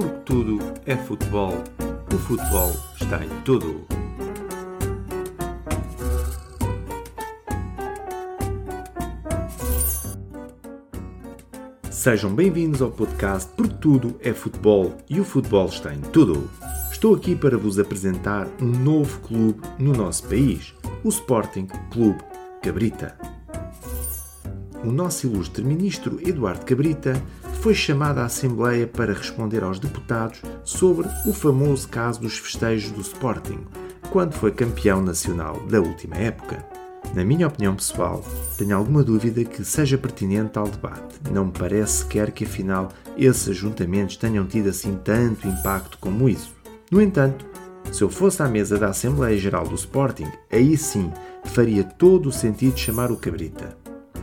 porque tudo é futebol. O futebol está em tudo. Sejam bem-vindos ao podcast Porque Tudo é Futebol e o futebol está em tudo. Estou aqui para vos apresentar um novo clube no nosso país, o Sporting Clube Cabrita. O nosso ilustre ministro Eduardo Cabrita foi chamado à Assembleia para responder aos deputados sobre o famoso caso dos festejos do Sporting, quando foi campeão nacional da última época. Na minha opinião pessoal, tenho alguma dúvida que seja pertinente tal debate. Não me parece sequer que afinal esses ajuntamentos tenham tido assim tanto impacto como isso. No entanto, se eu fosse à mesa da Assembleia Geral do Sporting, aí sim faria todo o sentido chamar o Cabrita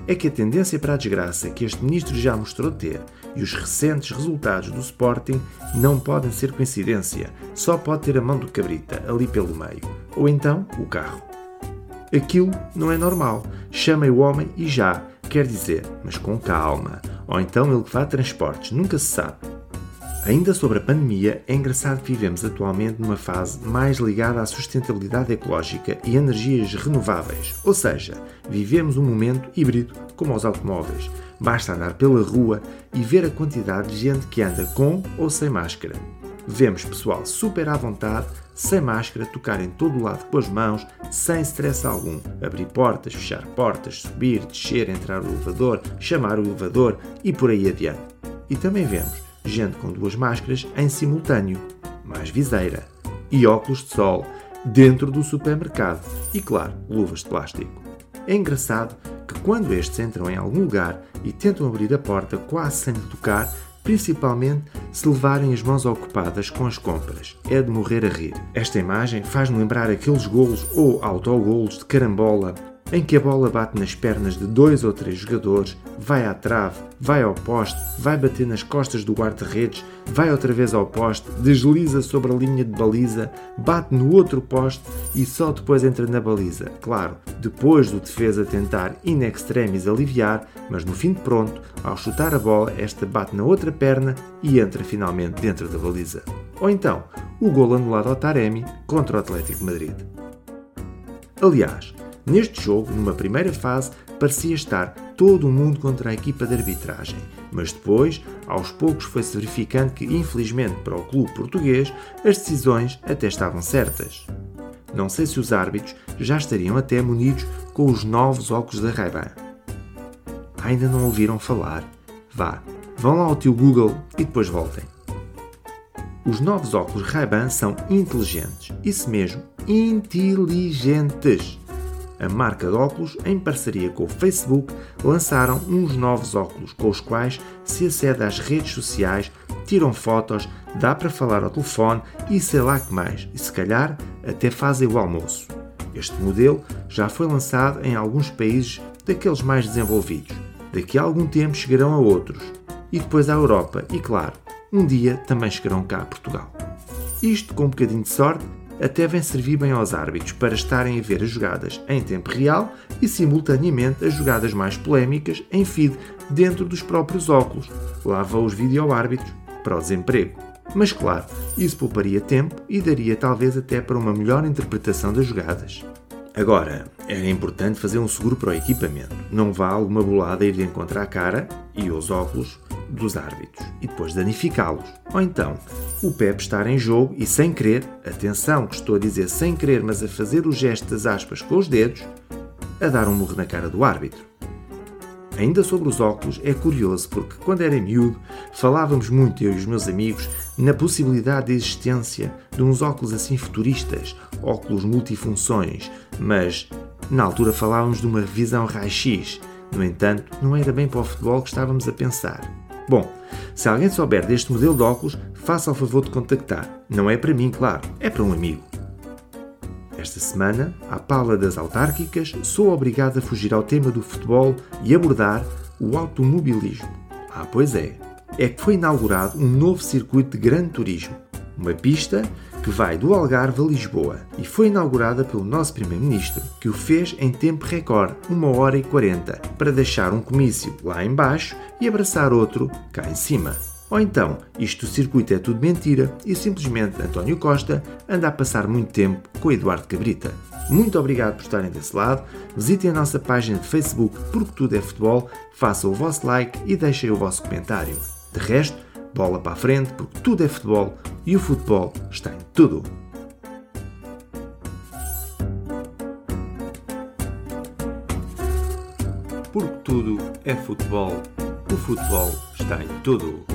é que a tendência para a desgraça que este ministro já mostrou ter e os recentes resultados do Sporting não podem ser coincidência, só pode ter a mão do cabrita ali pelo meio, ou então o carro. Aquilo não é normal, chamem o homem e já, quer dizer, mas com calma, ou então ele que vá a transportes, nunca se sabe. Ainda sobre a pandemia, é engraçado que vivemos atualmente numa fase mais ligada à sustentabilidade ecológica e energias renováveis, ou seja, vivemos um momento híbrido, como aos automóveis. Basta andar pela rua e ver a quantidade de gente que anda com ou sem máscara. Vemos pessoal super à vontade, sem máscara, tocar em todo o lado com as mãos, sem stress algum. Abrir portas, fechar portas, subir, descer, entrar no elevador, chamar o elevador e por aí adiante. E também vemos gente com duas máscaras em simultâneo, mais viseira, e óculos de sol dentro do supermercado e, claro, luvas de plástico. É engraçado que quando estes entram em algum lugar e tentam abrir a porta quase sem tocar, principalmente se levarem as mãos ocupadas com as compras. É de morrer a rir. Esta imagem faz-me lembrar aqueles golos ou autogolos de carambola em que a bola bate nas pernas de dois ou três jogadores, vai à trave, vai ao poste, vai bater nas costas do guarda-redes, vai outra vez ao poste, desliza sobre a linha de baliza, bate no outro poste e só depois entra na baliza. Claro, depois do defesa tentar in extremis aliviar, mas no fim de pronto, ao chutar a bola, esta bate na outra perna e entra finalmente dentro da baliza. Ou então, o gol anulado ao Taremi contra o Atlético Madrid. Aliás, Neste jogo, numa primeira fase, parecia estar todo o mundo contra a equipa de arbitragem, mas depois, aos poucos, foi-se verificando que, infelizmente para o clube português, as decisões até estavam certas. Não sei se os árbitros já estariam até munidos com os novos óculos da Ray-Ban. Ainda não ouviram falar? Vá, vão lá ao teu Google e depois voltem. Os novos óculos Ray-Ban são inteligentes, isso mesmo, inteligentes a marca de óculos, em parceria com o Facebook, lançaram uns novos óculos com os quais se acede às redes sociais, tiram fotos, dá para falar ao telefone e sei lá que mais, e se calhar até fazem o almoço. Este modelo já foi lançado em alguns países daqueles mais desenvolvidos. Daqui a algum tempo chegarão a outros, e depois à Europa, e claro, um dia também chegarão cá a Portugal. Isto com um bocadinho de sorte até vem servir bem aos árbitros para estarem a ver as jogadas em tempo real e simultaneamente as jogadas mais polémicas em feed dentro dos próprios óculos. Lá vão os vídeo-árbitros para o desemprego. Mas claro, isso pouparia tempo e daria talvez até para uma melhor interpretação das jogadas. Agora, era importante fazer um seguro para o equipamento. Não vale uma bolada ir de encontrar a cara e os óculos dos árbitros e depois danificá-los. Ou então, o Pep estar em jogo e sem querer, atenção que estou a dizer sem querer, mas a fazer o gesto das aspas com os dedos, a dar um murro na cara do árbitro. Ainda sobre os óculos, é curioso porque quando era miúdo falávamos muito, eu e os meus amigos, na possibilidade de existência de uns óculos assim futuristas, óculos multifunções, mas na altura falávamos de uma visão raio-x. No entanto, não era bem para o futebol que estávamos a pensar. Bom, se alguém souber deste modelo de óculos, faça o favor de contactar. Não é para mim, claro, é para um amigo. Esta semana, à pala das autárquicas, sou obrigado a fugir ao tema do futebol e abordar o automobilismo. Ah, pois é. É que foi inaugurado um novo circuito de grande turismo. Uma pista que vai do Algarve a Lisboa e foi inaugurada pelo nosso Primeiro-Ministro, que o fez em tempo recorde, 1 hora e 40, para deixar um comício lá embaixo e abraçar outro cá em cima. Ou então, isto do circuito é tudo mentira e simplesmente António Costa anda a passar muito tempo com Eduardo Cabrita. Muito obrigado por estarem desse lado. Visitem a nossa página de Facebook Porque Tudo é Futebol, façam o vosso like e deixem o vosso comentário. De resto, bola para a frente porque tudo é futebol e o futebol está em tudo. Porque tudo é futebol, o futebol está em tudo.